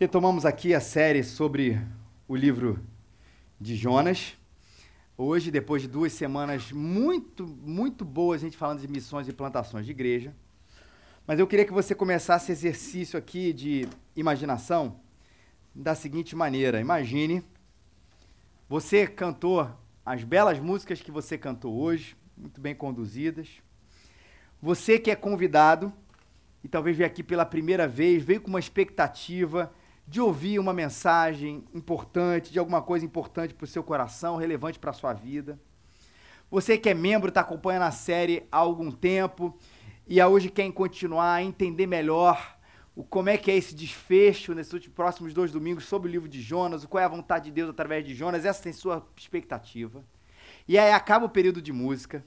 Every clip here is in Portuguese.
Retomamos aqui a série sobre o livro de Jonas. Hoje, depois de duas semanas muito, muito boas, a gente falando de missões e plantações de igreja. Mas eu queria que você começasse exercício aqui de imaginação da seguinte maneira: imagine você cantou as belas músicas que você cantou hoje, muito bem conduzidas. Você que é convidado e talvez veio aqui pela primeira vez, veio com uma expectativa de ouvir uma mensagem importante, de alguma coisa importante para o seu coração, relevante para a sua vida. Você que é membro, está acompanhando a série há algum tempo e a hoje quer continuar a entender melhor o como é que é esse desfecho nesses próximos dois domingos sobre o livro de Jonas, qual é a vontade de Deus através de Jonas, essa tem sua expectativa. E aí acaba o período de música.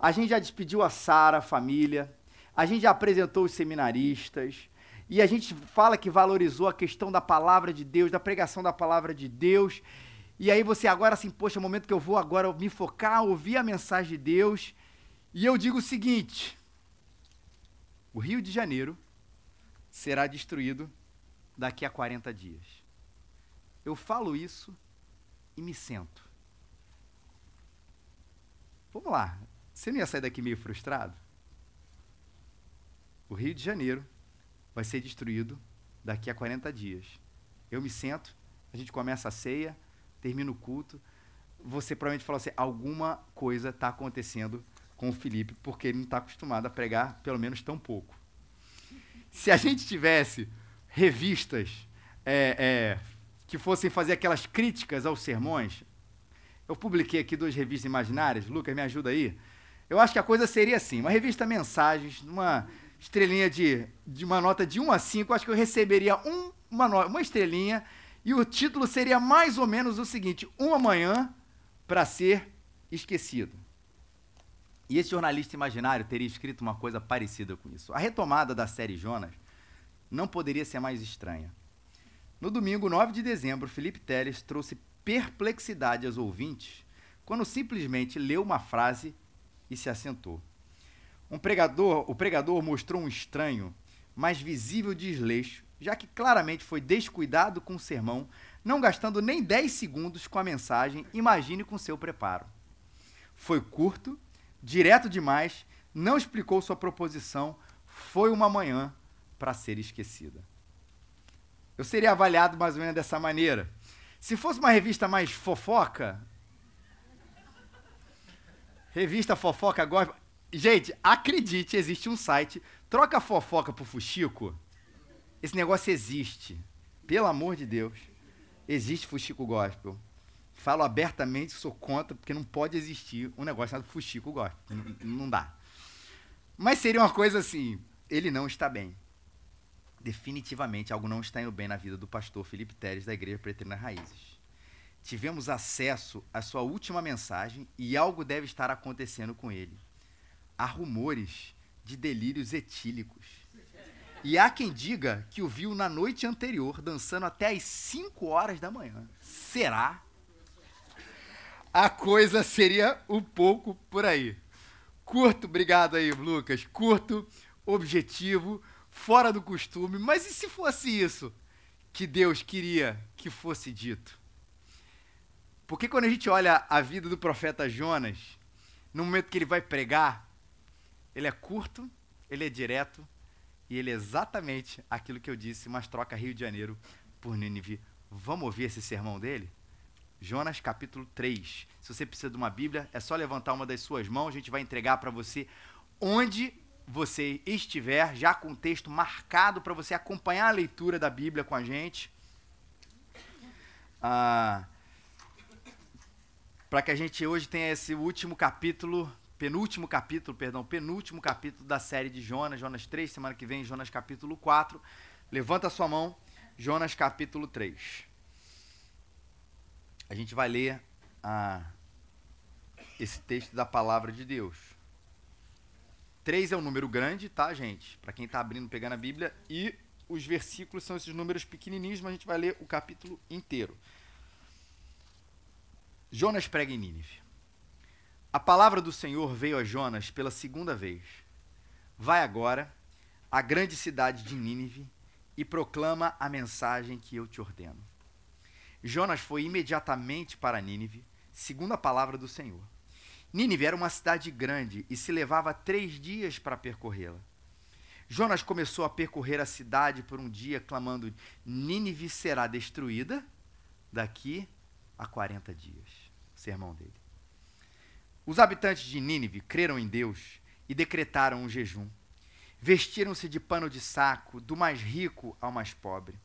A gente já despediu a Sara, a família. A gente já apresentou os seminaristas. E a gente fala que valorizou a questão da palavra de Deus, da pregação da palavra de Deus. E aí você agora assim, poxa, é o momento que eu vou agora me focar, ouvir a mensagem de Deus. E eu digo o seguinte: o Rio de Janeiro será destruído daqui a 40 dias. Eu falo isso e me sento. Vamos lá. Você não ia sair daqui meio frustrado? O Rio de Janeiro vai ser destruído daqui a 40 dias. Eu me sento, a gente começa a ceia, termina o culto. Você provavelmente fala assim: alguma coisa está acontecendo com o Felipe, porque ele não está acostumado a pregar pelo menos tão pouco. Se a gente tivesse revistas é, é, que fossem fazer aquelas críticas aos sermões, eu publiquei aqui duas revistas imaginárias, Lucas, me ajuda aí. Eu acho que a coisa seria assim: uma revista Mensagens, uma estrelinha de, de uma nota de 1 a 5, acho que eu receberia um, uma, uma estrelinha e o título seria mais ou menos o seguinte: Uma manhã para ser esquecido. E esse jornalista imaginário teria escrito uma coisa parecida com isso. A retomada da série Jonas não poderia ser mais estranha. No domingo 9 de dezembro, Felipe Teles trouxe perplexidade aos ouvintes quando simplesmente leu uma frase e se assentou. Um pregador, o pregador mostrou um estranho, mas visível desleixo, já que claramente foi descuidado com o sermão, não gastando nem 10 segundos com a mensagem, imagine com seu preparo. Foi curto, direto demais, não explicou sua proposição, foi uma manhã para ser esquecida. Eu seria avaliado mais ou menos dessa maneira. Se fosse uma revista mais fofoca, revista fofoca gospel, Gente, acredite, existe um site. Troca fofoca pro Fuxico. Esse negócio existe. Pelo amor de Deus. Existe Fuxico Gospel. Falo abertamente, sou contra, porque não pode existir um negócio chamado Fuxico Gospel. Não, não dá. Mas seria uma coisa assim: ele não está bem. Definitivamente algo não está indo bem na vida do pastor Felipe Teres da Igreja Preterna Raízes. Tivemos acesso à sua última mensagem e algo deve estar acontecendo com ele há rumores de delírios etílicos. E há quem diga que o viu na noite anterior dançando até às 5 horas da manhã. Será? A coisa seria um pouco por aí. Curto, obrigado aí, Lucas. Curto, objetivo, fora do costume. Mas e se fosse isso que Deus queria que fosse dito? Porque quando a gente olha a vida do profeta Jonas, no momento que ele vai pregar, ele é curto, ele é direto e ele é exatamente aquilo que eu disse, mas troca Rio de Janeiro por Nínive. Vamos ouvir esse sermão dele? Jonas capítulo 3. Se você precisa de uma Bíblia, é só levantar uma das suas mãos, a gente vai entregar para você onde você estiver, já com o texto marcado para você acompanhar a leitura da Bíblia com a gente. Ah, para que a gente hoje tenha esse último capítulo penúltimo capítulo, perdão, penúltimo capítulo da série de Jonas, Jonas 3, semana que vem, Jonas capítulo 4. Levanta a sua mão, Jonas capítulo 3. A gente vai ler ah, esse texto da palavra de Deus. 3 é um número grande, tá, gente? Para quem está abrindo, pegando a Bíblia. E os versículos são esses números pequenininhos, mas a gente vai ler o capítulo inteiro. Jonas prega em Nínive. A palavra do Senhor veio a Jonas pela segunda vez. Vai agora à grande cidade de Nínive e proclama a mensagem que eu te ordeno. Jonas foi imediatamente para Nínive, segundo a palavra do Senhor. Nínive era uma cidade grande e se levava três dias para percorrê-la. Jonas começou a percorrer a cidade por um dia, clamando: Nínive será destruída daqui a 40 dias. sermão dele. Os habitantes de Nínive creram em Deus e decretaram um jejum. Vestiram-se de pano de saco, do mais rico ao mais pobre.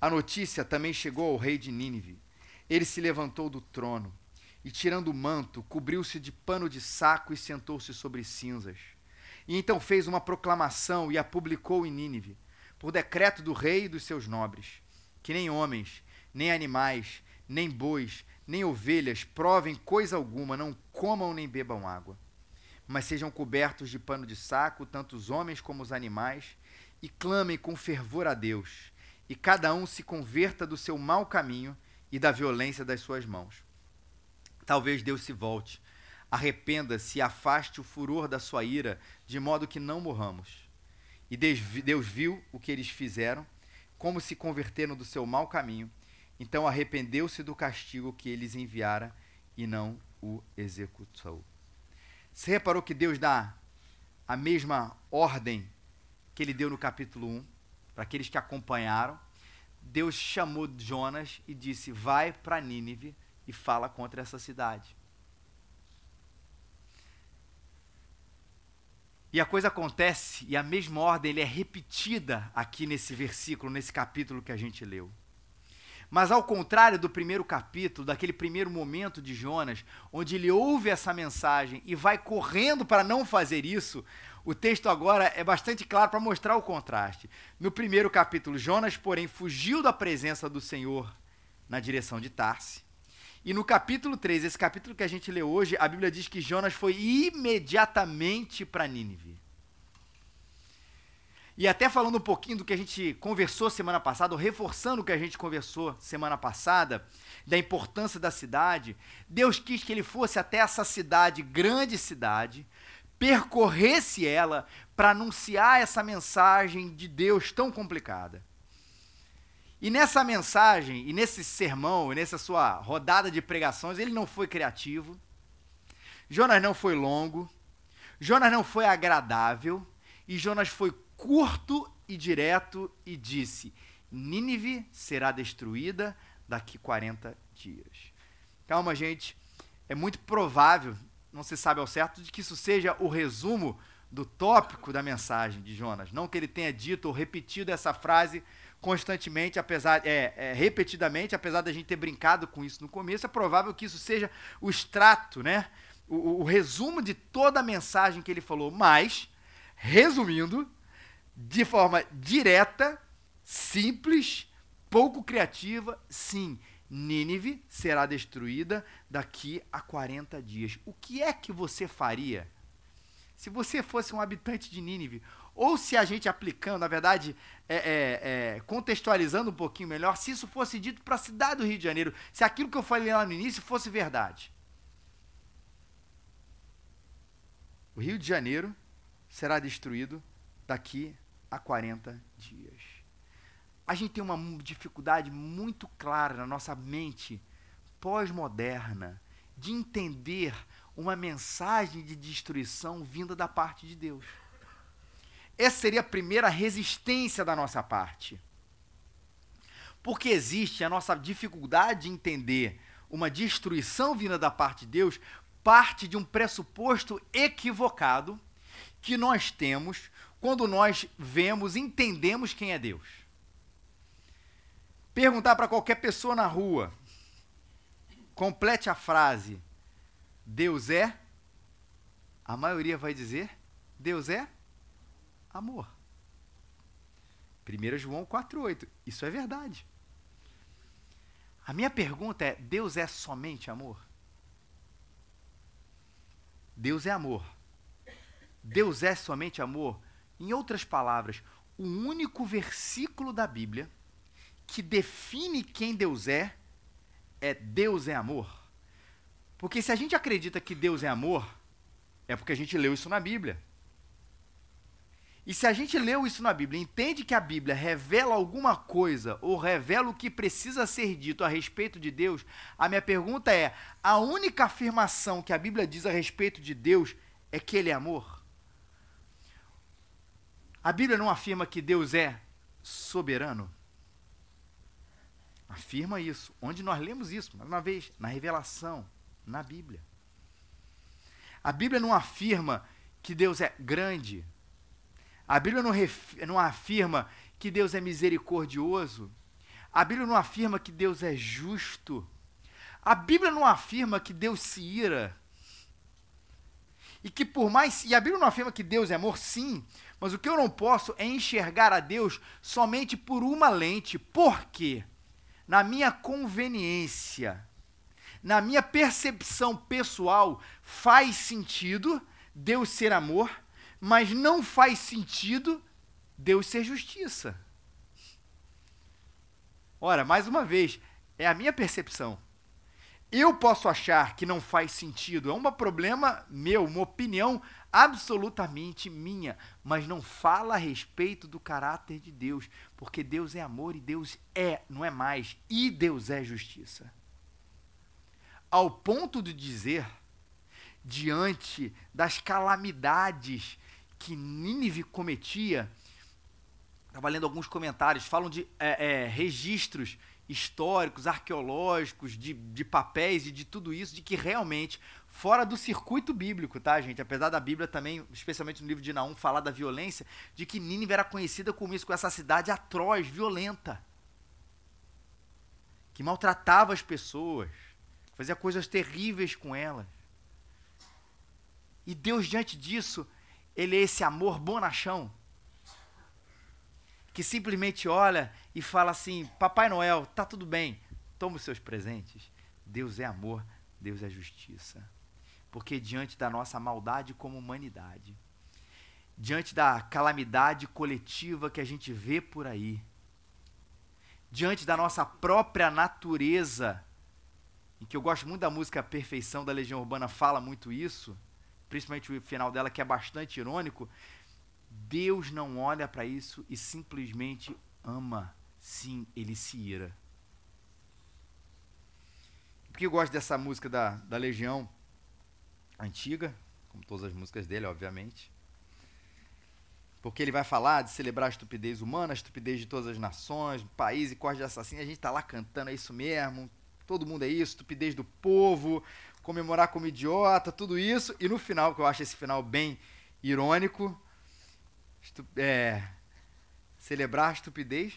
A notícia também chegou ao rei de Nínive. Ele se levantou do trono e, tirando o manto, cobriu-se de pano de saco e sentou-se sobre cinzas. E então fez uma proclamação e a publicou em Nínive, por decreto do rei e dos seus nobres, que nem homens, nem animais, nem bois, nem ovelhas provem coisa alguma, não comam nem bebam água mas sejam cobertos de pano de saco, tanto os homens como os animais, e clamem com fervor a Deus, e cada um se converta do seu mau caminho e da violência das suas mãos. Talvez Deus se volte, arrependa-se e afaste o furor da sua ira, de modo que não morramos. E Deus viu o que eles fizeram, como se converteram do seu mau caminho, então arrependeu-se do castigo que eles enviara e não o executou. Você reparou que Deus dá a mesma ordem que ele deu no capítulo 1, para aqueles que acompanharam? Deus chamou Jonas e disse: Vai para Nínive e fala contra essa cidade. E a coisa acontece, e a mesma ordem é repetida aqui nesse versículo, nesse capítulo que a gente leu. Mas ao contrário do primeiro capítulo, daquele primeiro momento de Jonas, onde ele ouve essa mensagem e vai correndo para não fazer isso, o texto agora é bastante claro para mostrar o contraste. No primeiro capítulo, Jonas, porém, fugiu da presença do Senhor na direção de Tarse. E no capítulo 3, esse capítulo que a gente lê hoje, a Bíblia diz que Jonas foi imediatamente para Nínive. E até falando um pouquinho do que a gente conversou semana passada, ou reforçando o que a gente conversou semana passada, da importância da cidade, Deus quis que ele fosse até essa cidade, grande cidade, percorresse ela para anunciar essa mensagem de Deus tão complicada. E nessa mensagem, e nesse sermão, e nessa sua rodada de pregações, ele não foi criativo, Jonas não foi longo, Jonas não foi agradável, e Jonas foi curto e direto e disse: Nínive será destruída daqui 40 dias. Calma, gente. É muito provável, não se sabe ao certo, de que isso seja o resumo do tópico da mensagem de Jonas. Não que ele tenha dito ou repetido essa frase constantemente, apesar é, é, repetidamente, apesar da gente ter brincado com isso no começo, é provável que isso seja o extrato, né? O, o resumo de toda a mensagem que ele falou. Mas, resumindo, de forma direta, simples, pouco criativa, sim, Nínive será destruída daqui a 40 dias. O que é que você faria se você fosse um habitante de Nínive? Ou se a gente aplicando, na verdade, é, é, é, contextualizando um pouquinho melhor, se isso fosse dito para a cidade do Rio de Janeiro, se aquilo que eu falei lá no início fosse verdade. O Rio de Janeiro será destruído daqui a 40 dias. A gente tem uma dificuldade muito clara na nossa mente pós-moderna de entender uma mensagem de destruição vinda da parte de Deus. Essa seria a primeira resistência da nossa parte. Porque existe a nossa dificuldade de entender uma destruição vinda da parte de Deus, parte de um pressuposto equivocado que nós temos quando nós vemos, entendemos quem é Deus. Perguntar para qualquer pessoa na rua, complete a frase: Deus é? A maioria vai dizer: Deus é amor. 1 João 4,8. Isso é verdade. A minha pergunta é: Deus é somente amor? Deus é amor. Deus é somente amor? Em outras palavras, o único versículo da Bíblia que define quem Deus é é Deus é amor. Porque se a gente acredita que Deus é amor, é porque a gente leu isso na Bíblia. E se a gente leu isso na Bíblia, entende que a Bíblia revela alguma coisa ou revela o que precisa ser dito a respeito de Deus, a minha pergunta é: a única afirmação que a Bíblia diz a respeito de Deus é que ele é amor? A Bíblia não afirma que Deus é soberano? Afirma isso. Onde nós lemos isso? Mais uma vez, na revelação, na Bíblia. A Bíblia não afirma que Deus é grande, a Bíblia não, não afirma que Deus é misericordioso. A Bíblia não afirma que Deus é justo. A Bíblia não afirma que Deus se ira. E que por mais. E a Bíblia não afirma que Deus é amor, sim. Mas o que eu não posso é enxergar a Deus somente por uma lente. Por quê? Na minha conveniência, na minha percepção pessoal, faz sentido Deus ser amor mas não faz sentido Deus ser justiça. Ora, mais uma vez, é a minha percepção. Eu posso achar que não faz sentido, é um problema meu, uma opinião absolutamente minha, mas não fala a respeito do caráter de Deus, porque Deus é amor e Deus é, não é mais, e Deus é justiça. Ao ponto de dizer, diante das calamidades que Nínive cometia, estava lendo alguns comentários, falam de é, é, registros históricos, arqueológicos, de, de papéis e de tudo isso, de que realmente, fora do circuito bíblico, tá, gente? Apesar da Bíblia também, especialmente no livro de Naum, falar da violência, de que Nínive era conhecida como isso, com essa cidade atroz, violenta, que maltratava as pessoas, fazia coisas terríveis com elas. E Deus, diante disso, ele é esse amor bonachão que simplesmente olha e fala assim: Papai Noel, tá tudo bem, toma os seus presentes. Deus é amor, Deus é justiça. Porque diante da nossa maldade como humanidade, diante da calamidade coletiva que a gente vê por aí, diante da nossa própria natureza, em que eu gosto muito da música Perfeição da Legião Urbana fala muito isso, principalmente o final dela, que é bastante irônico, Deus não olha para isso e simplesmente ama. Sim, ele se ira. Por que eu gosto dessa música da, da Legião antiga, como todas as músicas dele, obviamente? Porque ele vai falar de celebrar a estupidez humana, a estupidez de todas as nações, país e corte de assassino. A gente está lá cantando, é isso mesmo. Todo mundo é isso, estupidez do povo, comemorar como idiota, tudo isso. E no final, que eu acho esse final bem irônico, é, celebrar a estupidez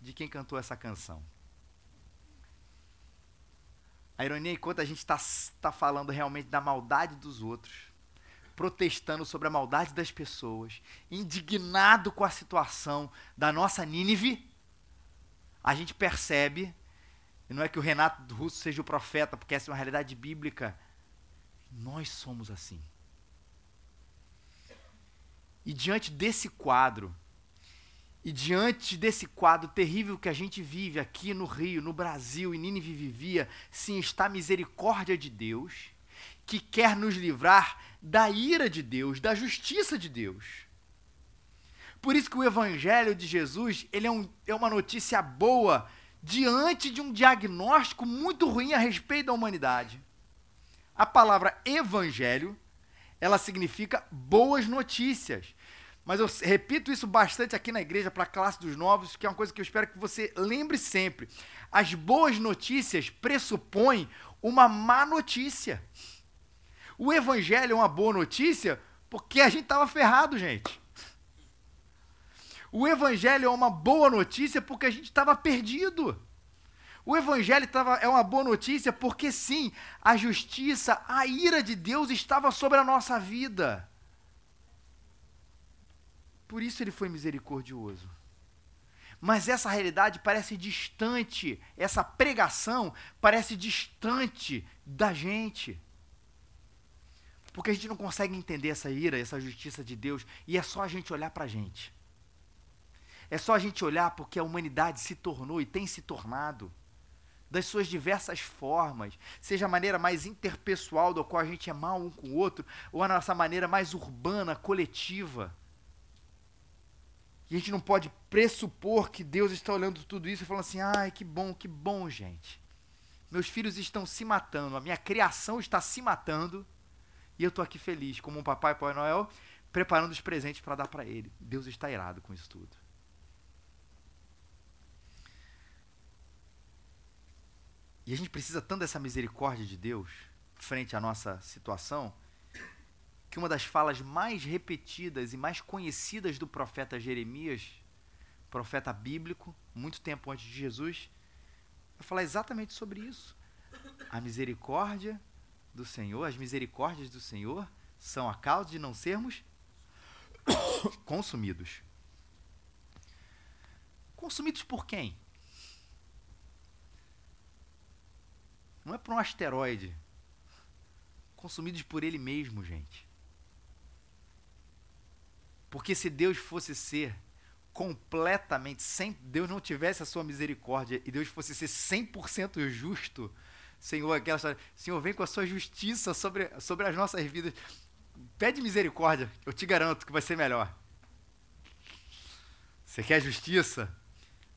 de quem cantou essa canção. A ironia é enquanto a gente está tá falando realmente da maldade dos outros, protestando sobre a maldade das pessoas, indignado com a situação da nossa Nínive, a gente percebe e não é que o Renato Russo seja o profeta, porque essa é uma realidade bíblica. Nós somos assim. E diante desse quadro, e diante desse quadro terrível que a gente vive aqui no Rio, no Brasil, e Nínive vivia, sim, está a misericórdia de Deus, que quer nos livrar da ira de Deus, da justiça de Deus. Por isso que o Evangelho de Jesus ele é, um, é uma notícia boa diante de um diagnóstico muito ruim a respeito da humanidade. A palavra evangelho, ela significa boas notícias. Mas eu repito isso bastante aqui na igreja para a classe dos novos, que é uma coisa que eu espero que você lembre sempre. As boas notícias pressupõem uma má notícia. O evangelho é uma boa notícia porque a gente estava ferrado, gente. O evangelho é uma boa notícia porque a gente estava perdido. O evangelho tava, é uma boa notícia porque sim, a justiça, a ira de Deus estava sobre a nossa vida. Por isso ele foi misericordioso. Mas essa realidade parece distante, essa pregação parece distante da gente. Porque a gente não consegue entender essa ira, essa justiça de Deus, e é só a gente olhar para a gente. É só a gente olhar porque a humanidade se tornou e tem se tornado das suas diversas formas, seja a maneira mais interpessoal do qual a gente é mal um com o outro, ou a nossa maneira mais urbana, coletiva. E a gente não pode pressupor que Deus está olhando tudo isso e falando assim: ai, que bom, que bom, gente. Meus filhos estão se matando, a minha criação está se matando, e eu estou aqui feliz, como um papai Pai Noel, preparando os presentes para dar para ele. Deus está irado com isso tudo. E a gente precisa tanto dessa misericórdia de Deus frente à nossa situação, que uma das falas mais repetidas e mais conhecidas do profeta Jeremias, profeta bíblico, muito tempo antes de Jesus, vai falar exatamente sobre isso. A misericórdia do Senhor, as misericórdias do Senhor são a causa de não sermos consumidos. Consumidos por quem? Não é por um asteroide. Consumidos por ele mesmo, gente. Porque se Deus fosse ser completamente, sem Deus não tivesse a sua misericórdia e Deus fosse ser 100% justo, Senhor, aquela história, Senhor, vem com a sua justiça sobre, sobre as nossas vidas. Pede misericórdia, eu te garanto que vai ser melhor. Você quer justiça?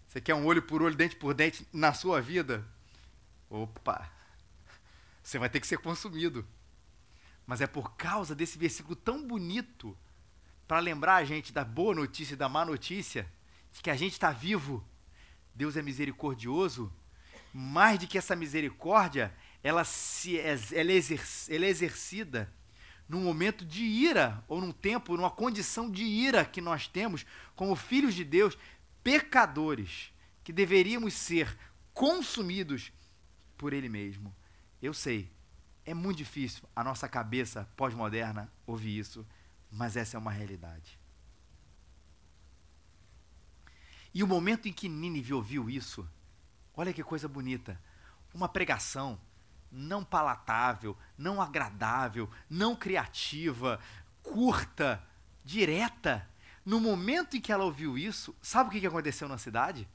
Você quer um olho por olho, dente por dente na sua vida? Opa! Você vai ter que ser consumido. Mas é por causa desse versículo tão bonito para lembrar a gente da boa notícia e da má notícia, de que a gente está vivo. Deus é misericordioso. Mais do que essa misericórdia, ela, se, ela, é ela é exercida num momento de ira, ou num tempo, numa condição de ira que nós temos como filhos de Deus, pecadores, que deveríamos ser consumidos por Ele mesmo. Eu sei, é muito difícil a nossa cabeça pós-moderna ouvir isso mas essa é uma realidade. E o momento em que Nínive ouviu isso, olha que coisa bonita. Uma pregação não palatável, não agradável, não criativa, curta, direta. No momento em que ela ouviu isso, sabe o que aconteceu na cidade?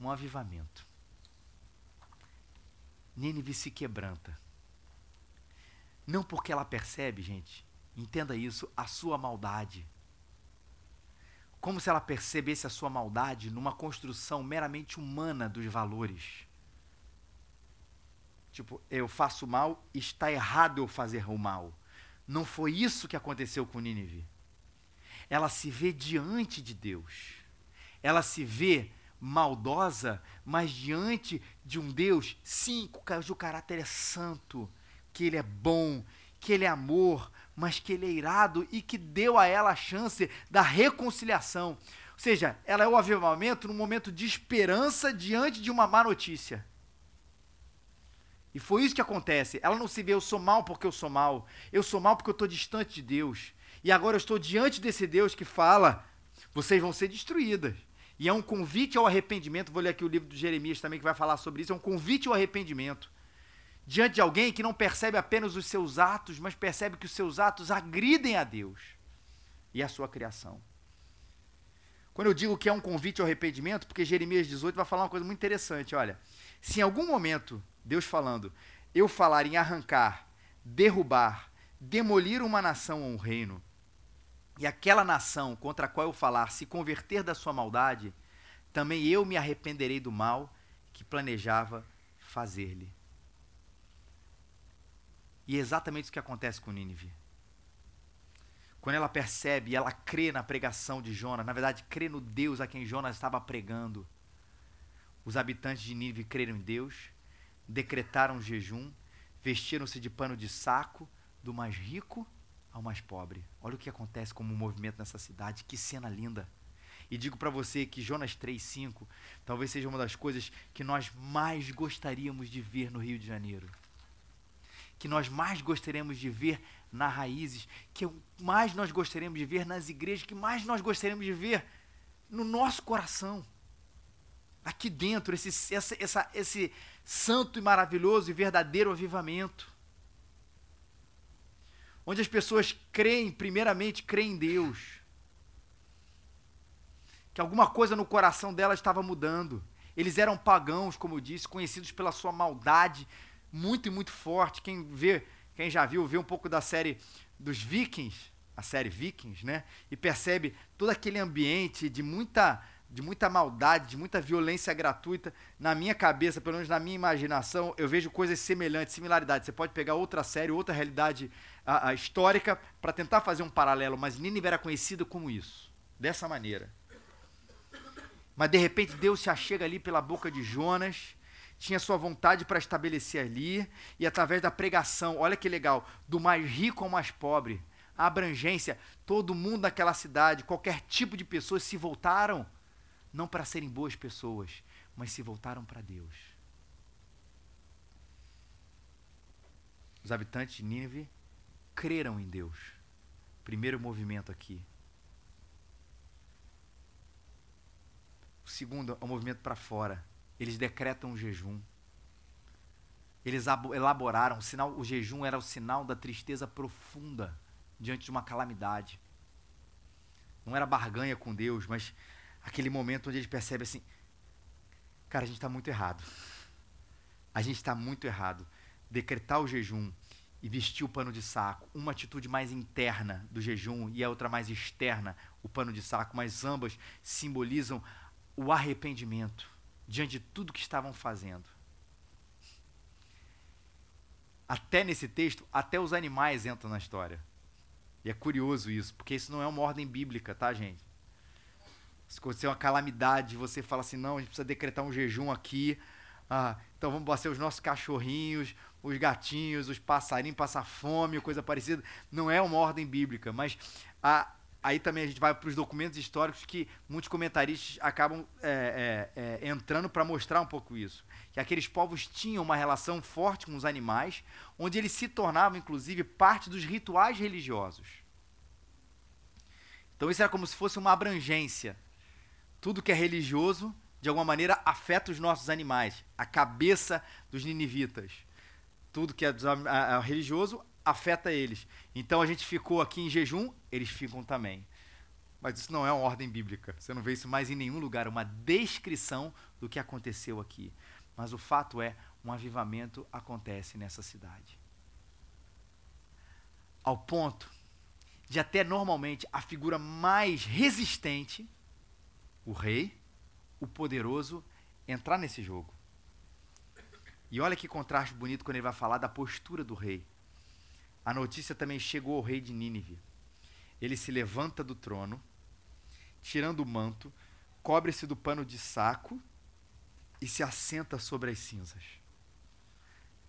Um avivamento. Nínive se quebranta. Não porque ela percebe, gente, entenda isso, a sua maldade. Como se ela percebesse a sua maldade numa construção meramente humana dos valores. Tipo, eu faço mal, está errado eu fazer o mal. Não foi isso que aconteceu com Nínive. Ela se vê diante de Deus. Ela se vê maldosa, mas diante de um Deus, sim, cujo caráter é santo, que ele é bom, que ele é amor, mas que ele é irado e que deu a ela a chance da reconciliação. Ou seja, ela é o avivamento num momento de esperança diante de uma má notícia. E foi isso que acontece. Ela não se vê, eu sou mal porque eu sou mal. Eu sou mal porque eu estou distante de Deus. E agora eu estou diante desse Deus que fala: vocês vão ser destruídas. E é um convite ao arrependimento. Vou ler aqui o livro de Jeremias também que vai falar sobre isso. É um convite ao arrependimento diante de alguém que não percebe apenas os seus atos, mas percebe que os seus atos agridem a Deus e a sua criação. Quando eu digo que é um convite ao arrependimento, porque Jeremias 18 vai falar uma coisa muito interessante, olha, se em algum momento Deus falando, eu falar em arrancar, derrubar, demolir uma nação ou um reino, e aquela nação contra a qual eu falar se converter da sua maldade, também eu me arrependerei do mal que planejava fazer-lhe. E é exatamente isso que acontece com Nínive. Quando ela percebe ela crê na pregação de Jonas, na verdade, crê no Deus a quem Jonas estava pregando, os habitantes de Nínive creram em Deus, decretaram jejum, vestiram-se de pano de saco, do mais rico ao mais pobre. Olha o que acontece como um movimento nessa cidade, que cena linda. E digo para você que Jonas 3:5 talvez seja uma das coisas que nós mais gostaríamos de ver no Rio de Janeiro que nós mais gostaríamos de ver na raízes, que mais nós gostaríamos de ver nas igrejas, que mais nós gostaríamos de ver no nosso coração. Aqui dentro, esse, essa, essa, esse santo e maravilhoso e verdadeiro avivamento. Onde as pessoas creem, primeiramente, creem em Deus. Que alguma coisa no coração delas estava mudando. Eles eram pagãos, como eu disse, conhecidos pela sua maldade, muito e muito forte. Quem vê, quem já viu, vê um pouco da série dos Vikings, a série Vikings, né? E percebe todo aquele ambiente de muita de muita maldade, de muita violência gratuita. Na minha cabeça, pelo menos na minha imaginação, eu vejo coisas semelhantes, similaridades. Você pode pegar outra série, outra realidade a, a histórica para tentar fazer um paralelo, mas Nínive era conhecido como isso, dessa maneira. Mas de repente Deus se achega ali pela boca de Jonas, tinha sua vontade para estabelecer ali, e através da pregação, olha que legal, do mais rico ao mais pobre, a abrangência, todo mundo naquela cidade, qualquer tipo de pessoas se voltaram não para serem boas pessoas, mas se voltaram para Deus. Os habitantes de Nínive creram em Deus. Primeiro movimento aqui. O segundo é o movimento para fora. Eles decretam um jejum. Eles elaboraram o sinal, o jejum era o sinal da tristeza profunda diante de uma calamidade. Não era barganha com Deus, mas aquele momento onde ele percebe assim: cara, a gente está muito errado. A gente está muito errado. Decretar o jejum e vestir o pano de saco, uma atitude mais interna do jejum e a outra mais externa, o pano de saco, mas ambas simbolizam o arrependimento diante de tudo que estavam fazendo. Até nesse texto, até os animais entram na história. E é curioso isso, porque isso não é uma ordem bíblica, tá, gente? Se acontecer uma calamidade, você fala assim, não, a gente precisa decretar um jejum aqui. Ah, então vamos bater os nossos cachorrinhos, os gatinhos, os passarinhos, passar fome, coisa parecida. Não é uma ordem bíblica, mas a, aí também a gente vai para os documentos históricos que muitos comentaristas acabam é, é, é, entrando para mostrar um pouco isso. Que aqueles povos tinham uma relação forte com os animais, onde eles se tornavam, inclusive, parte dos rituais religiosos. Então isso era como se fosse uma abrangência tudo que é religioso, de alguma maneira, afeta os nossos animais. A cabeça dos ninivitas. Tudo que é religioso afeta eles. Então a gente ficou aqui em jejum, eles ficam também. Mas isso não é uma ordem bíblica. Você não vê isso mais em nenhum lugar, uma descrição do que aconteceu aqui. Mas o fato é, um avivamento acontece nessa cidade. Ao ponto de até normalmente a figura mais resistente o rei, o poderoso, entrar nesse jogo. E olha que contraste bonito quando ele vai falar da postura do rei. A notícia também chegou ao rei de Nínive. Ele se levanta do trono, tirando o manto, cobre-se do pano de saco e se assenta sobre as cinzas.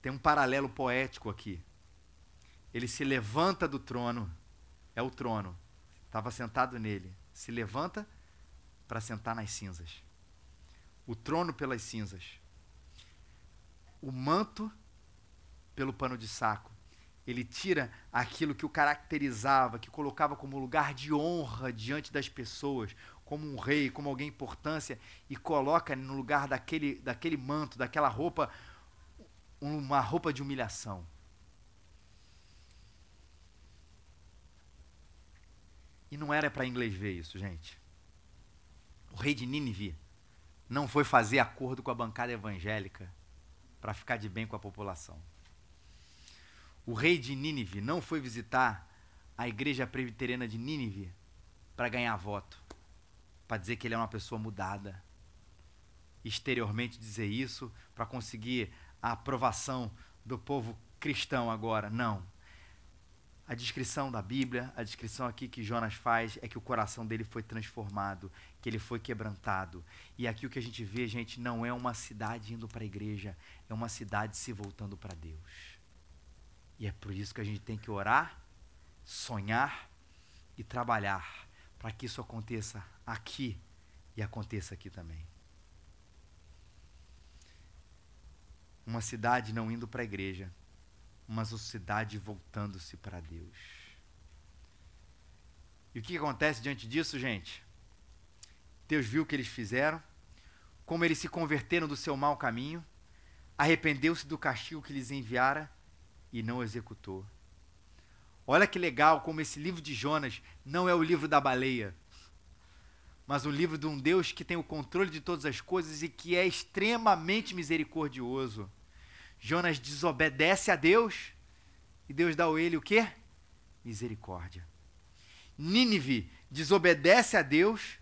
Tem um paralelo poético aqui. Ele se levanta do trono, é o trono, estava sentado nele. Se levanta para sentar nas cinzas. O trono pelas cinzas. O manto pelo pano de saco. Ele tira aquilo que o caracterizava, que colocava como lugar de honra diante das pessoas, como um rei, como alguém importância, e coloca no lugar daquele, daquele manto, daquela roupa, uma roupa de humilhação. E não era para inglês ver isso, gente o rei de Nínive não foi fazer acordo com a bancada evangélica para ficar de bem com a população. O rei de Nínive não foi visitar a igreja presbiteriana de Nínive para ganhar voto, para dizer que ele é uma pessoa mudada. Exteriormente dizer isso para conseguir a aprovação do povo cristão agora. Não. A descrição da Bíblia, a descrição aqui que Jonas faz é que o coração dele foi transformado, que ele foi quebrantado. E aqui o que a gente vê, gente, não é uma cidade indo para a igreja, é uma cidade se voltando para Deus. E é por isso que a gente tem que orar, sonhar e trabalhar para que isso aconteça aqui e aconteça aqui também. Uma cidade não indo para a igreja, uma sociedade voltando-se para Deus. E o que acontece diante disso, gente? Deus viu o que eles fizeram, como eles se converteram do seu mau caminho, arrependeu-se do castigo que lhes enviara e não executou. Olha que legal como esse livro de Jonas não é o livro da baleia, mas o livro de um Deus que tem o controle de todas as coisas e que é extremamente misericordioso. Jonas desobedece a Deus e Deus dá a ele o quê? Misericórdia. Nínive desobedece a Deus,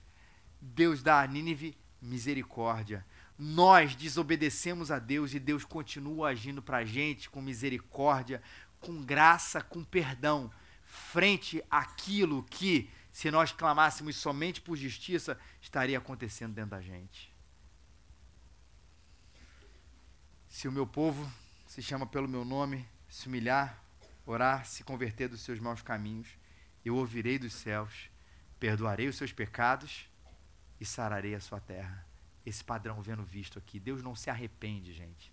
Deus dá a Nínive misericórdia. Nós desobedecemos a Deus e Deus continua agindo para a gente com misericórdia, com graça, com perdão, frente àquilo que, se nós clamássemos somente por justiça, estaria acontecendo dentro da gente. Se o meu povo se chama pelo meu nome, se humilhar, orar, se converter dos seus maus caminhos, eu ouvirei dos céus, perdoarei os seus pecados e sararei a sua terra. Esse padrão vendo visto aqui. Deus não se arrepende, gente.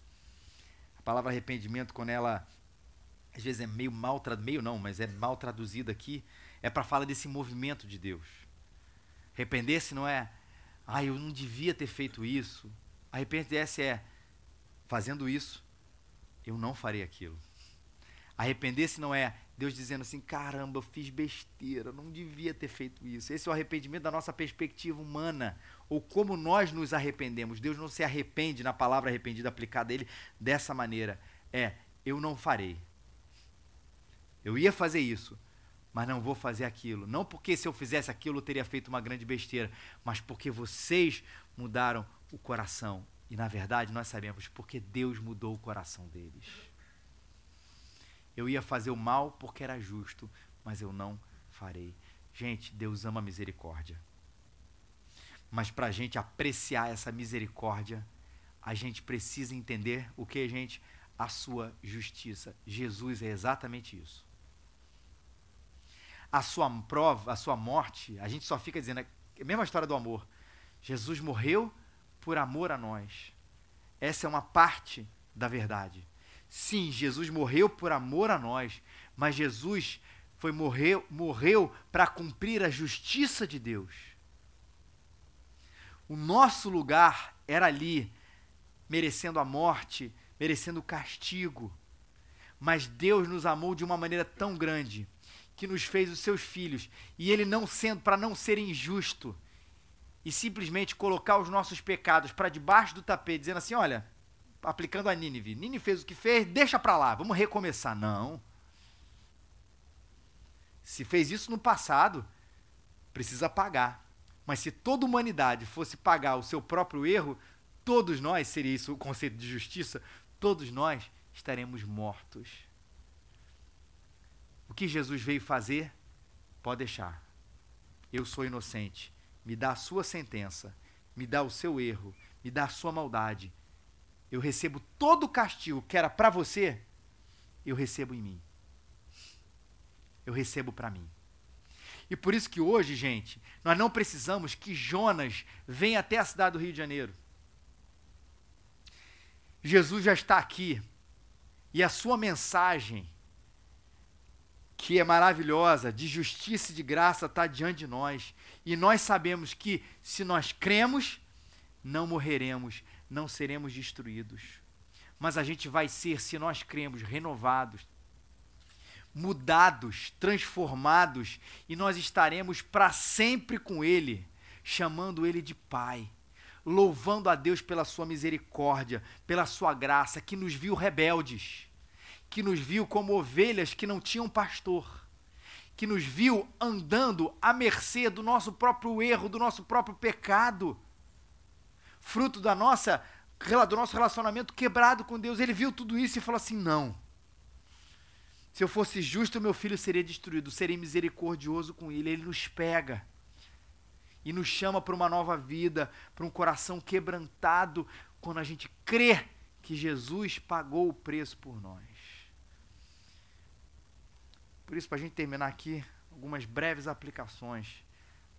A palavra arrependimento, quando ela às vezes é meio mal traduzida, meio não, mas é mal traduzida aqui, é para falar desse movimento de Deus. Arrepender-se não é, ah, eu não devia ter feito isso. Arrepender-se é, fazendo isso, eu não farei aquilo. Arrepender-se não é Deus dizendo assim: caramba, eu fiz besteira, não devia ter feito isso. Esse é o arrependimento da nossa perspectiva humana, ou como nós nos arrependemos. Deus não se arrepende na palavra arrependido aplicada a ele dessa maneira. É, eu não farei. Eu ia fazer isso, mas não vou fazer aquilo. Não porque se eu fizesse aquilo eu teria feito uma grande besteira, mas porque vocês mudaram o coração. E na verdade nós sabemos porque Deus mudou o coração deles. Eu ia fazer o mal porque era justo, mas eu não farei. Gente, Deus ama a misericórdia. Mas para a gente apreciar essa misericórdia, a gente precisa entender o que, gente? A sua justiça. Jesus é exatamente isso. A sua prova, a sua morte, a gente só fica dizendo, é a mesma história do amor. Jesus morreu por amor a nós. Essa é uma parte da verdade. Sim, Jesus morreu por amor a nós, mas Jesus foi morreu, morreu para cumprir a justiça de Deus. O nosso lugar era ali, merecendo a morte, merecendo o castigo. Mas Deus nos amou de uma maneira tão grande que nos fez os seus filhos, e ele não sendo para não ser injusto, e simplesmente colocar os nossos pecados para debaixo do tapete, dizendo assim: olha, aplicando a Nínive, Nínive fez o que fez, deixa para lá, vamos recomeçar. Não. Se fez isso no passado, precisa pagar. Mas se toda humanidade fosse pagar o seu próprio erro, todos nós, seria isso o conceito de justiça, todos nós estaremos mortos. O que Jesus veio fazer, pode deixar. Eu sou inocente me dá a sua sentença, me dá o seu erro, me dá a sua maldade. Eu recebo todo o castigo que era para você, eu recebo em mim. Eu recebo para mim. E por isso que hoje, gente, nós não precisamos que Jonas venha até a cidade do Rio de Janeiro. Jesus já está aqui. E a sua mensagem que é maravilhosa, de justiça e de graça, está diante de nós. E nós sabemos que, se nós cremos, não morreremos, não seremos destruídos. Mas a gente vai ser, se nós cremos, renovados, mudados, transformados, e nós estaremos para sempre com Ele, chamando Ele de Pai, louvando a Deus pela Sua misericórdia, pela Sua graça, que nos viu rebeldes que nos viu como ovelhas que não tinham pastor, que nos viu andando à mercê do nosso próprio erro, do nosso próprio pecado, fruto da nossa do nosso relacionamento quebrado com Deus. Ele viu tudo isso e falou assim: "Não. Se eu fosse justo, meu filho seria destruído, serei misericordioso com ele. Ele nos pega e nos chama para uma nova vida, para um coração quebrantado, quando a gente crê que Jesus pagou o preço por nós. Por isso, para a gente terminar aqui, algumas breves aplicações.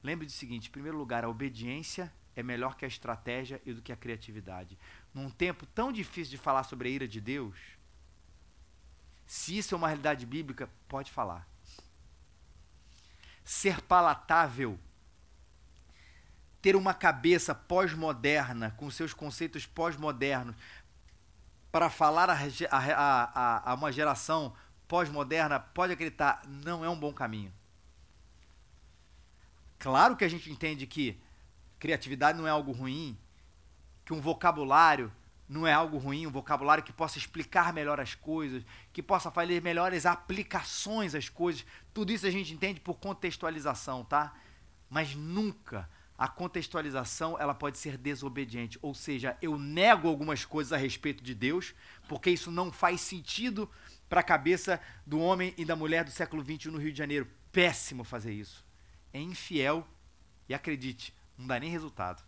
Lembre do seguinte: em primeiro lugar, a obediência é melhor que a estratégia e do que a criatividade. Num tempo tão difícil de falar sobre a ira de Deus, se isso é uma realidade bíblica, pode falar. Ser palatável, ter uma cabeça pós-moderna, com seus conceitos pós-modernos, para falar a, a, a, a uma geração pós-moderna, pode acreditar, não é um bom caminho. Claro que a gente entende que criatividade não é algo ruim, que um vocabulário não é algo ruim, um vocabulário que possa explicar melhor as coisas, que possa fazer melhores aplicações às coisas. Tudo isso a gente entende por contextualização, tá? Mas nunca a contextualização ela pode ser desobediente, ou seja, eu nego algumas coisas a respeito de Deus, porque isso não faz sentido para a cabeça do homem e da mulher do século XXI no Rio de Janeiro. Péssimo fazer isso. É infiel e acredite, não dá nem resultado.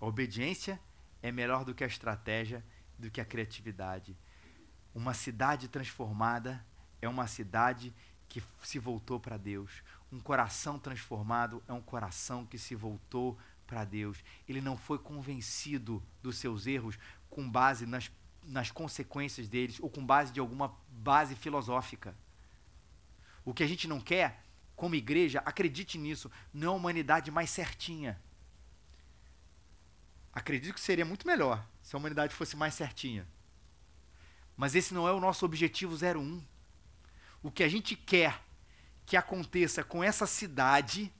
A obediência é melhor do que a estratégia, do que a criatividade. Uma cidade transformada é uma cidade que se voltou para Deus. Um coração transformado é um coração que se voltou para Deus. Ele não foi convencido dos seus erros com base nas, nas consequências deles ou com base de alguma base filosófica. O que a gente não quer, como igreja, acredite nisso, não é a humanidade mais certinha. Acredito que seria muito melhor se a humanidade fosse mais certinha. Mas esse não é o nosso objetivo 01. O que a gente quer que aconteça com essa cidade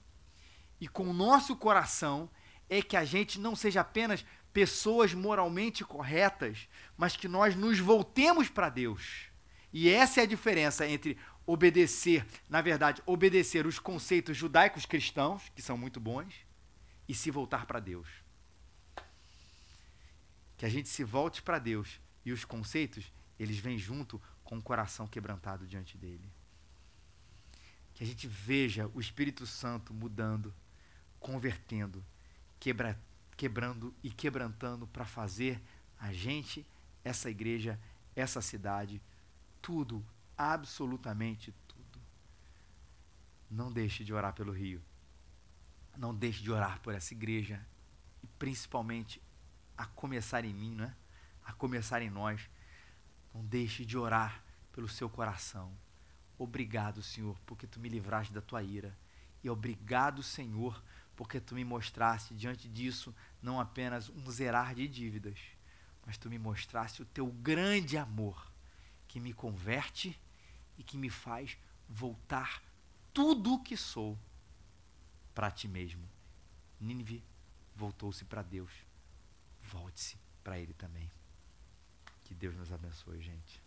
e com o nosso coração é que a gente não seja apenas pessoas moralmente corretas, mas que nós nos voltemos para Deus. E essa é a diferença entre obedecer, na verdade, obedecer os conceitos judaicos cristãos, que são muito bons, e se voltar para Deus que a gente se volte para Deus e os conceitos, eles vêm junto com o coração quebrantado diante dele. Que a gente veja o Espírito Santo mudando, convertendo, quebra, quebrando e quebrantando para fazer a gente, essa igreja, essa cidade, tudo, absolutamente tudo. Não deixe de orar pelo Rio. Não deixe de orar por essa igreja e principalmente a começar em mim, né? a começar em nós. Não deixe de orar pelo seu coração. Obrigado, Senhor, porque tu me livraste da tua ira. E obrigado, Senhor, porque tu me mostraste diante disso não apenas um zerar de dívidas, mas tu me mostraste o teu grande amor que me converte e que me faz voltar tudo o que sou para ti mesmo. Nínive voltou-se para Deus volte-se para Ele também. Que Deus nos abençoe, gente.